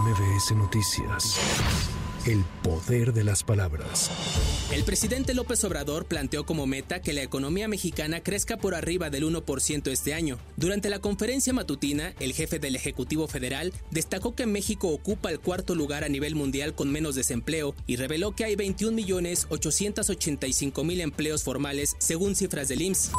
MBS Noticias. El poder de las palabras. El presidente López Obrador planteó como meta que la economía mexicana crezca por arriba del 1% este año. Durante la conferencia matutina, el jefe del Ejecutivo Federal destacó que México ocupa el cuarto lugar a nivel mundial con menos desempleo y reveló que hay 21.885.000 empleos formales según cifras del IMSS.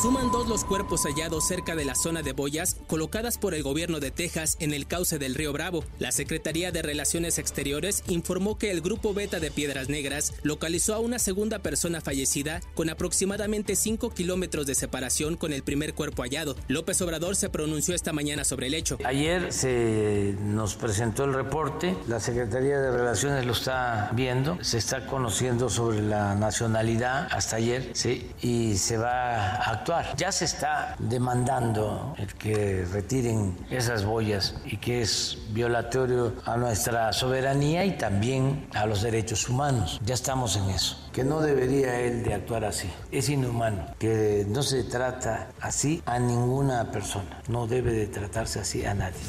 Suman dos los cuerpos hallados cerca de la zona de boyas colocadas por el gobierno de Texas en el cauce del río Bravo. La Secretaría de Relaciones Exteriores informó que el grupo Beta de Piedras Negras localizó a una segunda persona fallecida con aproximadamente 5 kilómetros de separación con el primer cuerpo hallado. López Obrador se pronunció esta mañana sobre el hecho. Ayer se nos presentó el reporte, la Secretaría de Relaciones lo está viendo, se está conociendo sobre la nacionalidad hasta ayer, sí, y se va a actuar. Ya se está demandando el que retiren esas boyas y que es violatorio a nuestra soberanía y también a los derechos humanos. Ya estamos en eso. Que no debería él de actuar así. Es inhumano. Que no se trata así a ninguna persona. No debe de tratarse así a nadie.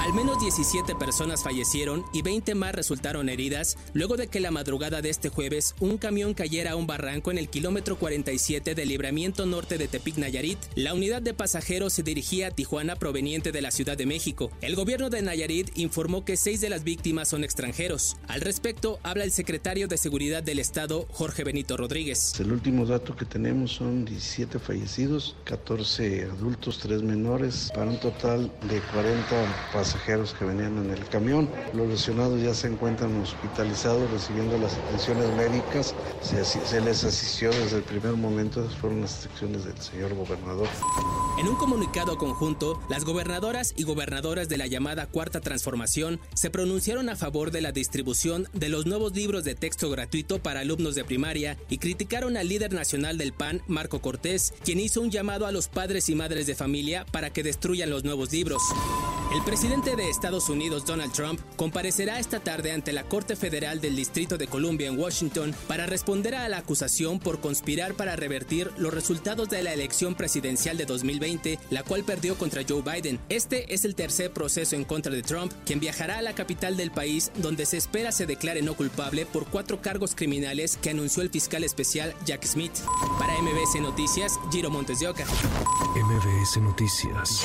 Al menos 17 personas fallecieron y 20 más resultaron heridas luego de que la madrugada de este jueves un camión cayera a un barranco en el kilómetro 47 del libramiento norte de Tepic Nayarit. La unidad de pasajeros se dirigía a Tijuana proveniente de la Ciudad de México. El gobierno de Nayarit informó que seis de las víctimas son extranjeros. Al respecto, habla el secretario de Seguridad del Estado, Jorge Benito Rodríguez. El último dato que tenemos son 17 fallecidos, 14 adultos, 3 menores, para un total de 40 pasajeros que venían en el camión. Los lesionados ya se encuentran hospitalizados recibiendo las atenciones médicas. Se, se les asistió desde el primer momento, fueron las instrucciones del señor gobernador. En un comunicado conjunto, las gobernadoras y gobernadoras de la llamada Cuarta Transformación se pronunciaron a favor de la distribución de los nuevos libros de texto gratuito para alumnos de y criticaron al líder nacional del PAN, Marco Cortés, quien hizo un llamado a los padres y madres de familia para que destruyan los nuevos libros. El presidente de Estados Unidos, Donald Trump, comparecerá esta tarde ante la Corte Federal del Distrito de Columbia en Washington para responder a la acusación por conspirar para revertir los resultados de la elección presidencial de 2020, la cual perdió contra Joe Biden. Este es el tercer proceso en contra de Trump, quien viajará a la capital del país donde se espera se declare no culpable por cuatro cargos criminales que anunció el fiscal especial Jack Smith. Para MBS Noticias, Giro Montes de Oca. MBS Noticias.